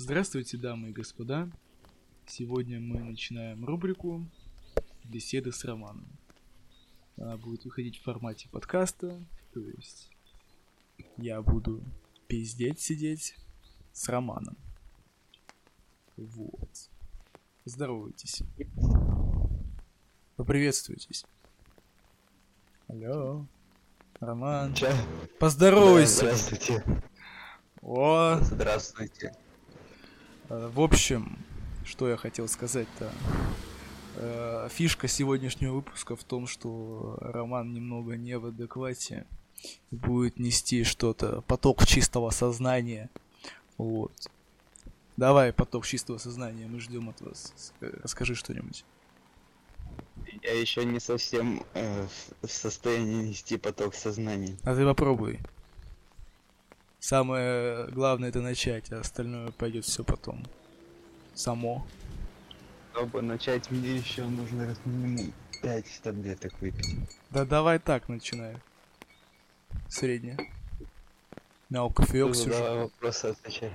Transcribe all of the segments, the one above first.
Здравствуйте, дамы и господа. Сегодня мы начинаем рубрику «Беседы с Романом». Она будет выходить в формате подкаста, то есть я буду пиздеть сидеть с Романом. Вот. Здоровайтесь. Поприветствуйтесь. Алло. Роман. Чё? Поздоровайся. Да, здравствуйте. О, Здравствуйте. Э, В общем, что я хотел сказать-то. Э, Фишка сегодняшнего выпуска в том, что Роман немного не в адеквате. Будет нести что-то, поток чистого сознания. Вот. Давай, поток чистого сознания, мы ждем от вас. Ск- Расскажи что-нибудь. Я еще не совсем э, в состоянии нести поток сознания. А ты попробуй. Самое главное это начать, а остальное пойдет все потом. Само. Чтобы начать мне еще нужно как минимум 5 таблеток выпить. Да давай так начинай. Средняя. Мяу, кофеек сижу. давай вопросы отвечай.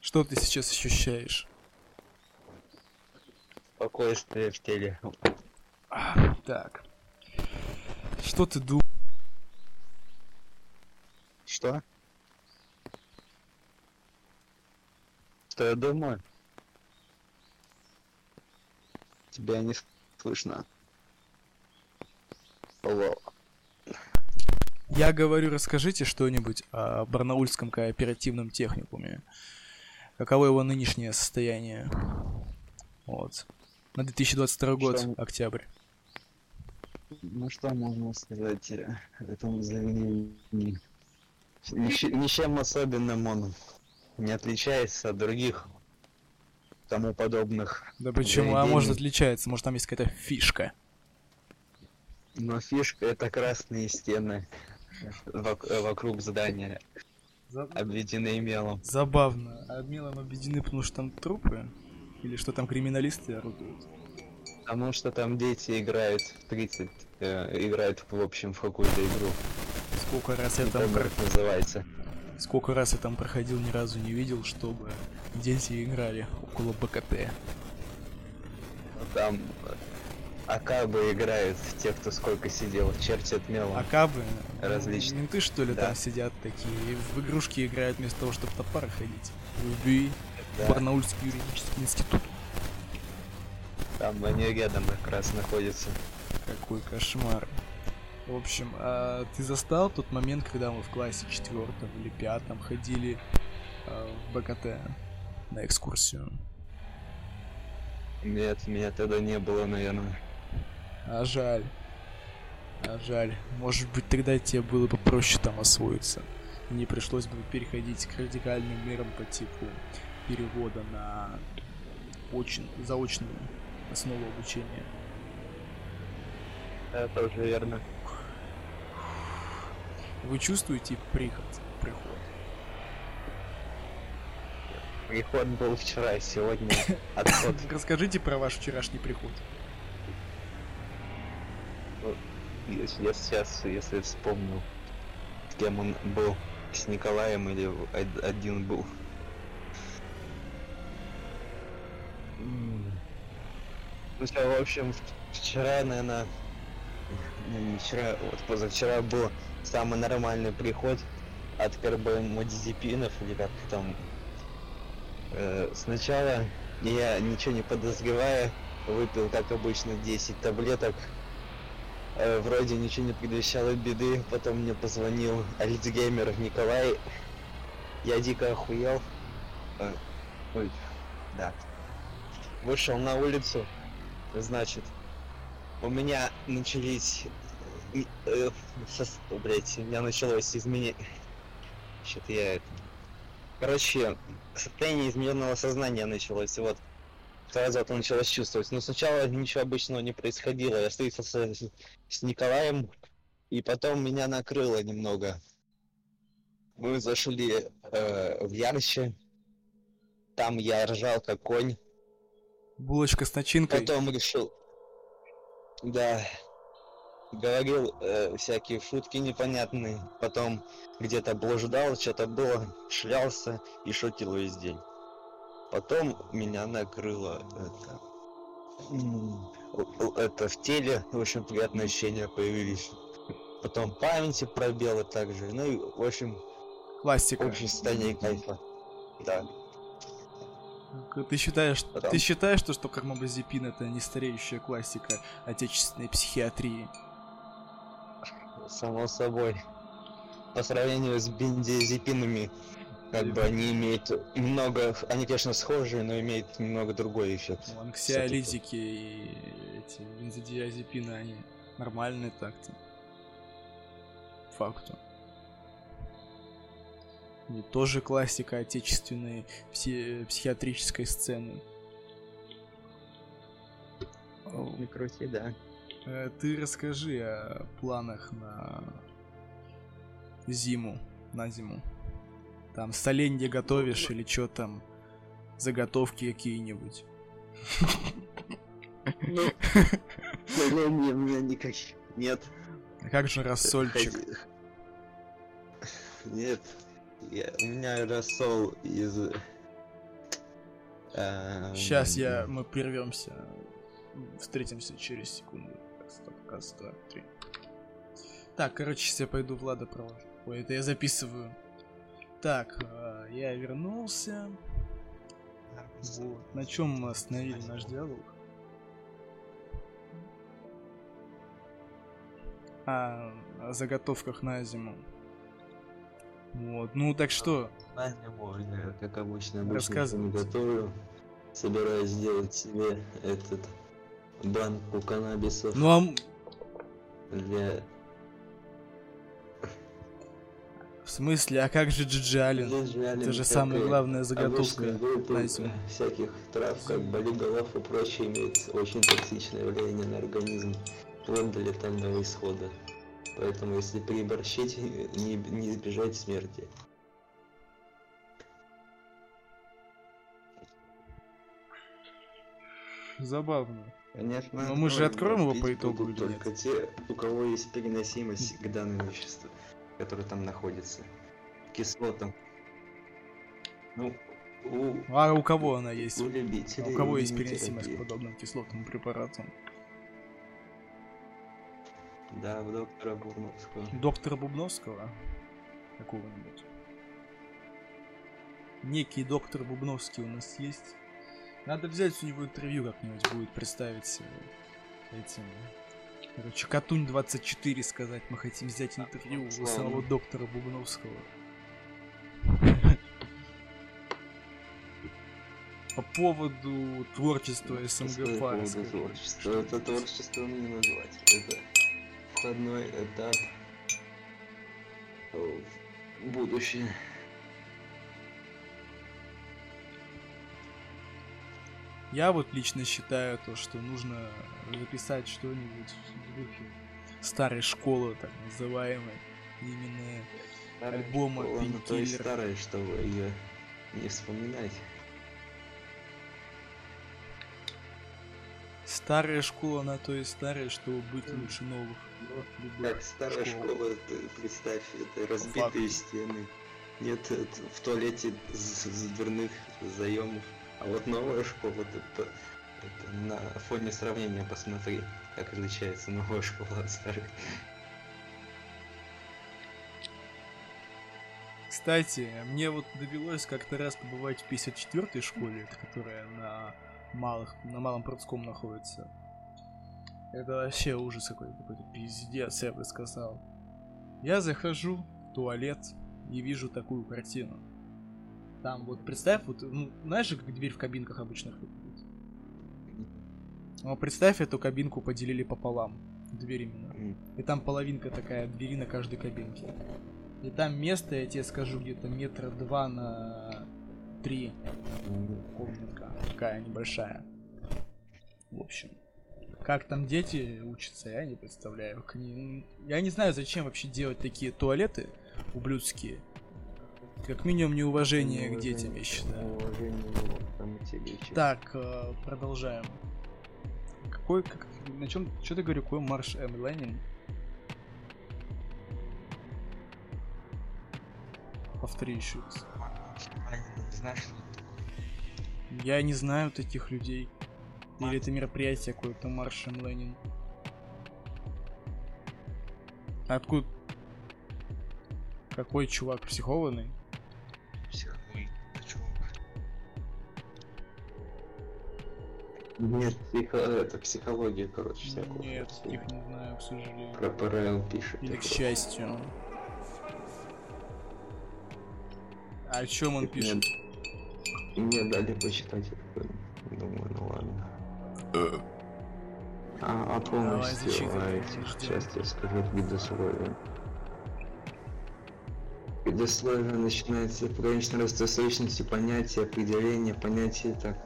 Что ты сейчас ощущаешь? Спокойствие в теле. А, Так. Что ты думаешь? Что? Что я думаю? Тебя не слышно. Алло. Я говорю, расскажите что-нибудь о Барнаульском кооперативном техникуме. Каково его нынешнее состояние? Вот. На 2022 год, Что? октябрь. Ну что можно сказать э, этому заведению? Нич- Ничем особенным он не отличается от других тому подобных. Да почему? А заведений. может отличается? Может там есть какая-то фишка? Но фишка это красные стены вок- вокруг здания, обведенные мелом. Забавно. А мелом объединены, потому что там трупы? Или что там криминалисты орудуют? Потому что там дети играют в 30, э, играют в общем в какую-то игру. Сколько раз я там как называется. Сколько раз я там проходил, ни разу не видел, чтобы дети играли около БКТ. Там акабы играют, те, кто сколько сидел, чертят мелом. Акабы, Различные. менты что ли Да. там сидят такие, и в игрушки играют вместо того, чтобы топора ходить. Люби, Да. Барнаульский юридический институт. Там они рядом как раз находятся. Какой кошмар. В общем, а ты застал тот момент, когда мы в классе четвертом или пятом ходили а, в БКТ на экскурсию? Нет, меня тогда не было, наверное. А жаль. А жаль. Может быть, тогда тебе было бы проще там освоиться. Не пришлось бы переходить к радикальным мерам по типу перевода на очень заочную основу обучения. Это уже верно. Вы чувствуете приход, приход? Приход был вчера, сегодня отход. Расскажите про ваш вчерашний приход. Если я сейчас, если вспомню, с кем он был, с Николаем или од- один был. Ну в общем, вчера, наверное, не вчера, вот позавчера был самый нормальный приход от карбамазепинов или как там. Э, сначала я, ничего не подозревая, выпил, как обычно, 10 таблеток Э, вроде ничего не предвещало беды, потом мне позвонил альцгеймер Николай. Я дико охуел. Э, ой, да. Вышел на улицу, значит, у меня начались... и- э, сос- блядь, у меня началось изменение... Что-то я это... Короче, состояние измененного сознания началось, вот. Сразу это началось чувствовать. Но сначала ничего обычного не происходило. Я встретился с, с Николаем, и потом меня накрыло немного. Мы зашли э, в Ярще. Там я ржал как конь. Булочка с начинкой. Потом решил... Да. Говорил э, всякие шутки непонятные. Потом где-то блуждал, что-то было, шлялся и шутил весь день. потом меня накрыло это, это в теле очень приятные ощущения появились. Потом памяти пробелы также. Ну и, в общем, Классика. Общее состояние кайфа. Да. Ты считаешь, Потом... ты считаешь, что, что кармабазепин это не стареющая классика отечественной психиатрии? Само собой. По сравнению с бензодиазепинами, как бы они имеют много, они, конечно, схожие, но имеют немного другой эффект. Анксиолитики и эти бензодиазепины, они нормальные так-то. Факту. И тоже классика отечественной пси- психиатрической сцены. Не крути, да. Э, ты расскажи о планах на зиму, на зиму. Там соленье готовишь или что там, заготовки какие-нибудь. Ну, соленья у меня никак нет. А как же рассольчик? Нет, я, у меня рассол из... Сейчас я, мы прервемся. Встретимся через секунду. Так, стоп, раз, два, три. Так, короче, сейчас я пойду Влада провожу. Ой, это я записываю. Так, э, я вернулся. Вот. На чем мы остановили наш диалог? А, о заготовках на зиму. Вот, ну так что? На зиму, я, как обычно, обычно готовлю. Собираюсь сделать себе этот банку каннабисов. Ну а... Для В смысле, а как же Джиджи Аллен? Это же самая главная заготовка на всяких трав, как болиголов и прочее, имеет очень токсичное влияние на организм, вплоть до летального исхода. Поэтому, если переборщить, не, не избежать смерти. Забавно. Конечно. Но мы же откроем его по итогу или только нет? те, у кого есть переносимость к данному веществу который там находится. Кислотам. Ну, у... А у кого она есть? У любителей. У кого есть переносимость к подобным кислотным препаратам? Да, у доктора Бубновского. Доктора Бубновского? Какого-нибудь. Некий доктор Бубновский у нас есть. Надо взять у него интервью как-нибудь будет представить этим Короче, Катунь 24 сказать, мы хотим взять интервью у самого доктора Бубновского. По поводу творчества СМГ По творчества. Это творчество не назвать. Это входной этап в будущее. Я вот лично считаю то, что нужно записать что-нибудь в духе старой школы, так называемой, именно старая альбома школа, Painkiller. старая, чтобы ее не вспоминать. Старая школа, на то и старая, чтобы быть лучше новых. Как старая школа, школа ты представь, это разбитые Факт. стены. Нет в туалете с, с дверных заемов. А вот новая школа, это, это на фоне сравнения посмотри, как отличается новая школа от старой. Кстати, мне вот довелось как-то раз побывать в 54-й школе, которая на малых, на малом Продском находится. Это вообще ужас какой-то, какой-то пиздец, я бы сказал. Я захожу в туалет и вижу такую картину. Там вот представь, вот, ну, знаешь же, как дверь в кабинках обычных выглядит? Ну, представь, эту кабинку поделили пополам. Дверь именно. И там половинка такая, двери на каждой кабинке. И там место, я тебе скажу, где-то метра два на три. Комнатка такая небольшая. В общем. Как там дети учатся, я не представляю. Я не знаю, зачем вообще делать такие туалеты ублюдские. Как минимум неуважение, неуважение к детям, я считаю. Так, э, продолжаем. Какой, как, на чем, что ты говорю, какой марш М. Ленин? Повтори еще раз. Я не знаю таких людей. Или это мероприятие какое-то Маршем Ленин. Откуда? Какой чувак психованный? Нет, психо... это психология, короче, всякого. Нет, таких не знаю, к сожалению. Про ПРЛ пишет. Или к такое. счастью. А о чем он пишет? И мне дали почитать, такой, думаю, ну ладно. А, а полностью зачитай, а, этих, я скажу предусловия. Предусловие начинается пограничное расстройственности понятия, определения, понятия так.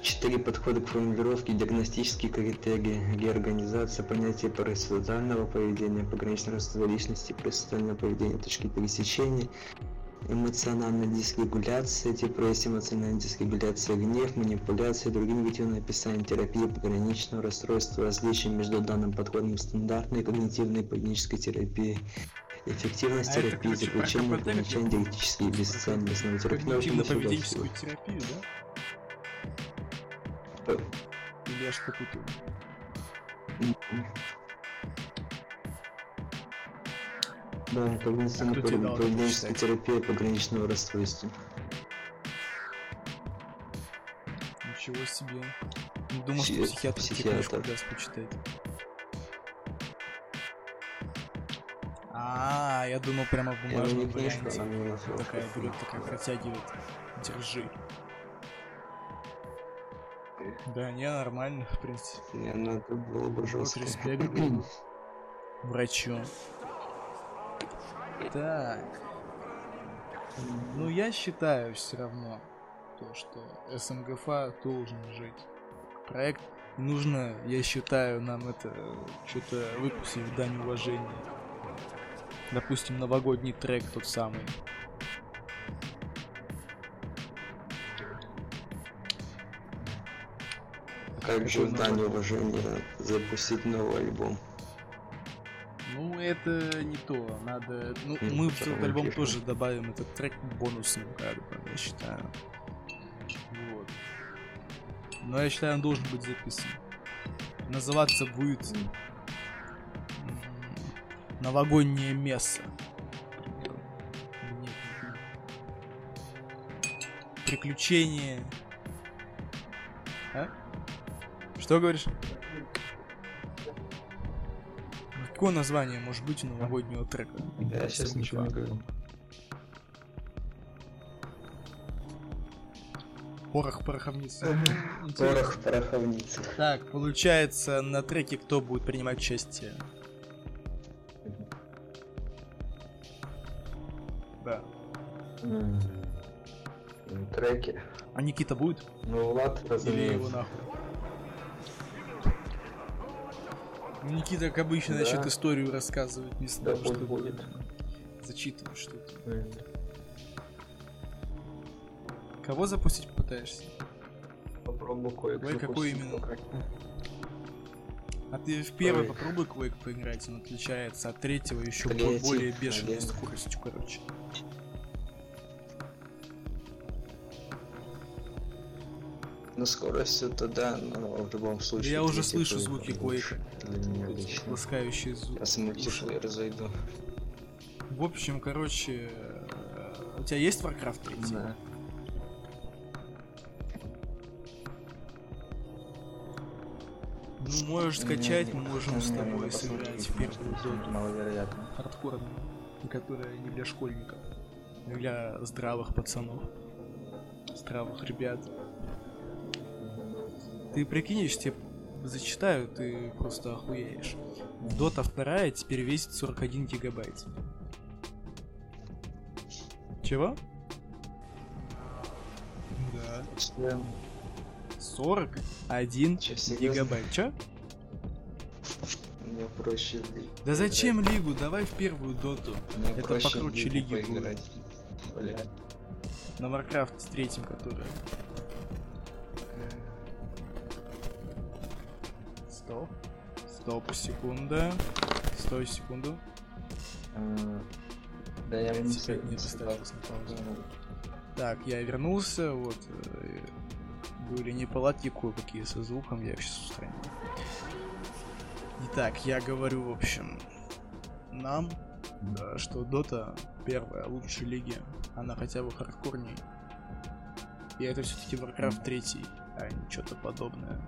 Четыре подхода к формулировке, диагностические критерии, реорганизация, понятие парасоциального поведения, пограничное расстройство личности, парасоциальное поведение, точки пересечения, эмоциональная дисрегуляция, депрессия, эмоциональная дисрегуляция, гнев, манипуляция, другие негативные описания терапии пограничного расстройства, различия между данным подходом и стандартной когнитивной поведенческой терапии, эффективность А терапии, про заключение, помещение, диагностические и бесцельные основные терапии. Когнитивно-поведенческую терапию, да? Или я что путаю? Да, А когнитивно кто тебе дал это поведенческая почитать? терапия пограничного расстройства. Ничего себе. Не думал, что Пси- психиатр тебе психиатр. книжку даст почитать. А, я думал прямо в бумажном варианте. мне Такая берет, такая протягивает. Держи. Да, не, нормально, в принципе. Не, ну это было бы жестко. респект врачу. Так. Ну, я считаю все равно, то, что СМГФА должен жить. Проект нужно, я считаю, нам это что-то выпустить в дань уважения. Допустим, новогодний трек тот самый. Как же в дань уважения запустить новый альбом? Ну, это не то. Надо. Ну, М, мы в этот альбом фишка. тоже добавим этот трек бонусным, как бы, я считаю. Вот. Но я считаю, он должен быть записан. Называться будет м, новогоднее знаю. Приключения. А? Что говоришь? Какое название может быть у новогоднего трека? Я сейчас ничего не говорю. Порох пороховница. Интересно. Порох в пороховнице. Так, получается, на треке кто будет принимать участие? Да. Треки. А Никита будет? Ну, Влад, Или разумеется. его нахуй? Никита, как обычно, Да. начнет историю рассказывать вместо Да того, чтобы будет. зачитывать что-то. М, Кого запустить попытаешься? Попробую кое Ой, какой именно? А ты в первый Ой. попробуй Quake поиграть, он отличается от третьего еще Третий, более бешеной наверное. скоростью, короче. Ну, скорость это да, но в любом случае... я уже слышу звуки Quake. Для меня лично. Ласкающий звук. Я с мультиплеер зайду. В общем, короче, э, у тебя есть Warcraft 3? Да. Ну, можешь скачать, мы можем с тобой сыграть в первую доту Маловероятно. хардкорную, которая не для школьников, а для здравых пацанов, здравых ребят. Ты прикинешь, тебе зачитаю, ты просто охуеешь. Дота вторая теперь весит 41 гигабайт. Чего? Да. Что? 41 Чё, серьёзно? гигабайт. Чё? Мне проще... Да зачем лигу? Давай в первую доту. Мне Это проще покруче в лиги лигу будет. На Warcraft с третьим, который. Стоп. Стоп, секунда. Стой секунду. А, Да я не поставил на паузу. Так, я вернулся, вот. э, Были неполадки кое-какие со звуком, я их сейчас устраню. Итак, я говорю, в общем, нам, да, что Дота первая лучшей лиги, она хотя бы хардкорней. И это все-таки Warcraft 3, а не что-то подобное.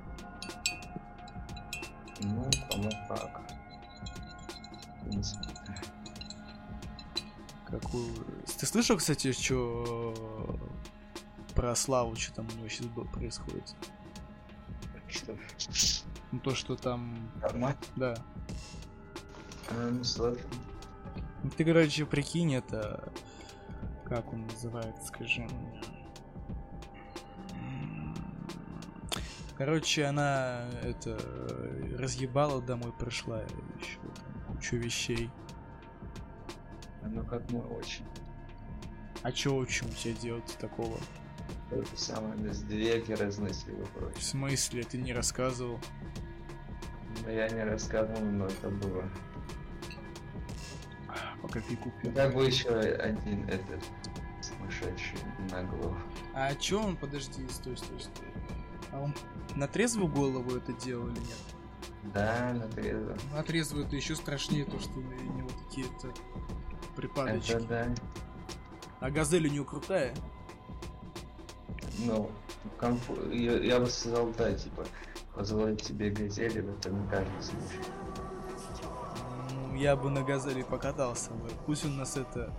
Ну, по-моему, так. В принципе. Какую... Ты слышал, кстати, что про Славу, что там у него сейчас происходит? Что? Ну то, что там... Нормально? Да. А, ну, слушай. Ну, ты, короче, прикинь, это... Как он называется, скажи мне. Короче, она это разъебала домой пришла еще кучу вещей. Ну, как мы очень. А чё очень у тебя делать такого? То же самое, без двери разносили В прочее. смысле, ты не рассказывал? Но я не рассказывал, но это было. Пока ты купил. Как бы еще один этот сумасшедший на голову. А чё он, подожди, стой, стой, стой. А он на трезвую голову это делал или нет? Да, на трезвом. На трезвую это еще страшнее, то, что у него такие-то припадочки. Это да. А газель у него крутая. Ну, комфу- я, я бы сказал, да, типа, позволить себе газели, в этом не каждый случай. Ну, я бы на газели покатался бы. Пусть он нас это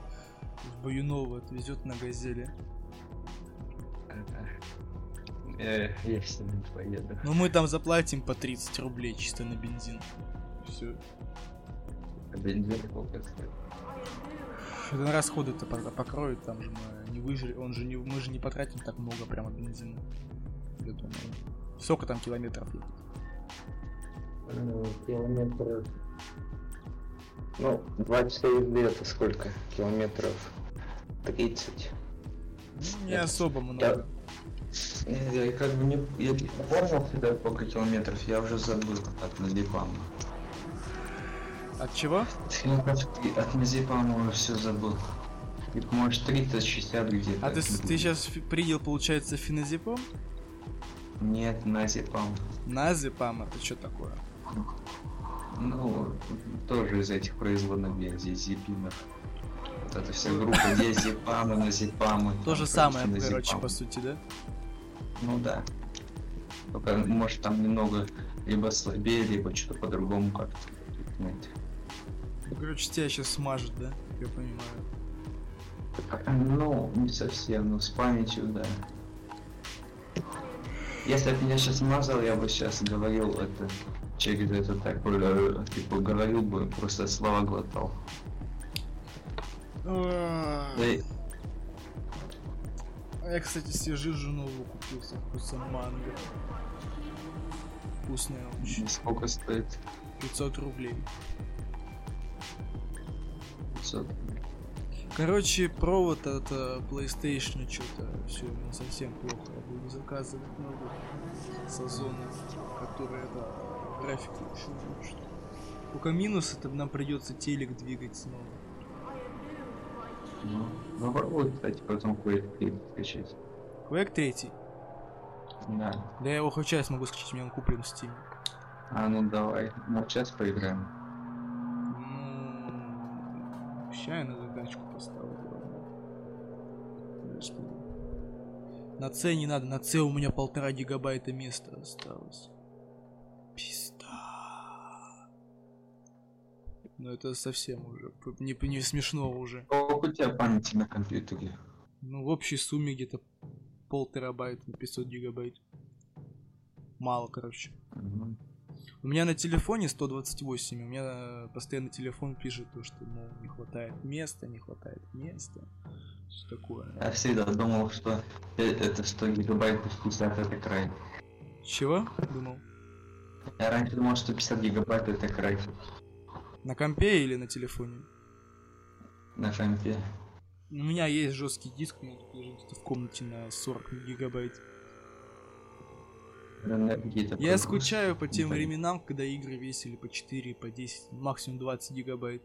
в Баюново отвезет на газели. Э, Я с ним не поеду. Но мы там заплатим по 30 рублей чисто на бензин. Все. А бензин сколько стоит? Это на расходы-то пока покроет, там же мы не выжили, он же не, мы же не потратим так много прямо бензина. Я думаю. Сколько там километров едет? Ну, километров... Ну, 20 езды это сколько? Километров 30. Ну, Не Это- особо много. Я, я как бы не... Я помнил всегда сколько километров, я уже забыл от Назипама. От чего? Я от Назипама все забыл. И, может 30-60 где-то. А ты, ты сейчас принял, получается, феназепам? Нет, Назипам. Назепам, это что такое? Ну, тоже из этих производных бензопинов. Вот эта вся группа диазепамы, назепамы. То же самое, короче, по сути, да? Ну да. Только, может, там немного либо слабее, либо что-то по-другому как-то. Знаете. Ну, Короче, тебя сейчас смажет, да? Я понимаю. Ну, не совсем, но с памятью, да. Если бы меня сейчас смазал, я бы сейчас говорил это через это так, типа говорил бы, просто слова глотал. Да А я, кстати, себе новую купил со вкусом манго. Вкусная очень. Сколько стоит? 500 рублей. 500. Короче, провод от э, PlayStation что-то все не совсем плохо. Я буду заказывать новый с Озона, который это графику еще улучшит. Только минус это нам придется телек двигать снова. Ну, попробуй, кстати, потом кое-что скачать. Quake 3. Да. Да я его хоть сейчас могу скачать, меня он куплен в Steam. А ну давай, ну сейчас поиграем. Ну, ща я на задачку поставлю. На С не надо, на С у меня полтора гигабайта места осталось. Пизда. Ну это совсем уже, не, не смешно уже. Сколько у тебя памяти на компьютере? Ну в общей сумме где-то пол терабайта на 500 гигабайт. Мало, короче. Мгм. У меня на телефоне 128, у меня постоянно телефон пишет то, что, мол, не хватает места, не хватает места. Что такое? Я всегда думал, что э- это 100 гигабайт 50 это край. Чего? Думал. Я раньше думал, что 50 гигабайт это край На компе или на телефоне? на компе. У меня есть жесткий диск, у меня тут в комнате на 40 гигабайт. Я скучаю по тем временам, когда игры весили по 4, по 10, максимум 20 гигабайт.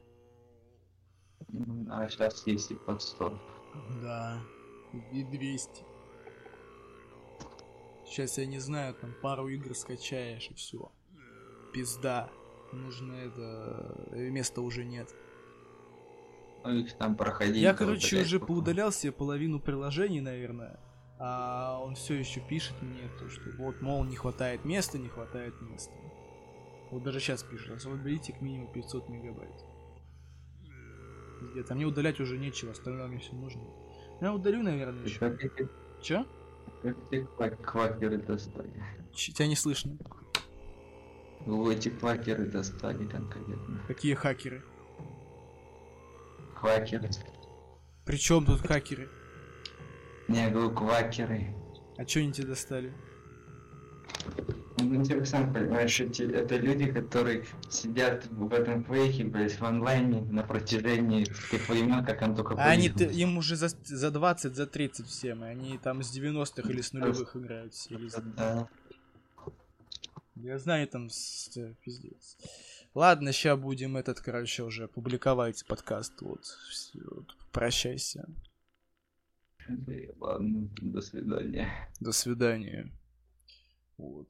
А сейчас есть и под 100. Да. И 200. Сейчас я не знаю, там пару игр скачаешь и все. Пизда. Нужно это... э, Места уже нет. Ну, их там проходить. Я, короче, уже потом. поудалял себе половину приложений, наверное. А он все еще пишет мне то, что вот, мол, не хватает места, не хватает места. Вот даже сейчас пишет, освободите к минимум 500 мегабайт. Где-то. А мне удалять уже нечего, остальное мне все нужно. Я удалю, наверное, Ты еще. Как Че? как ква- квакеры достали? Тебя не слышно. Ну, эти квакеры достали конкретно. Какие хакеры? Квакеры. При чем тут хакеры? Не, я говорю, квакеры. А что они тебе достали? Ну, ты сам понимаешь, эти, это люди, которые сидят в этом фейке, блядь, в онлайне на протяжении тех времен, как он только А они, ты- им уже за, за 20, за 30 всем, и они там с 90-х или с нулевых играют все. или Да. Я знаю, там с- э, пиздец. Ладно, сейчас будем этот, короче, уже публиковать подкаст. Вот, вот, прощайся. Ладно, до свидания. До свидания. Вот.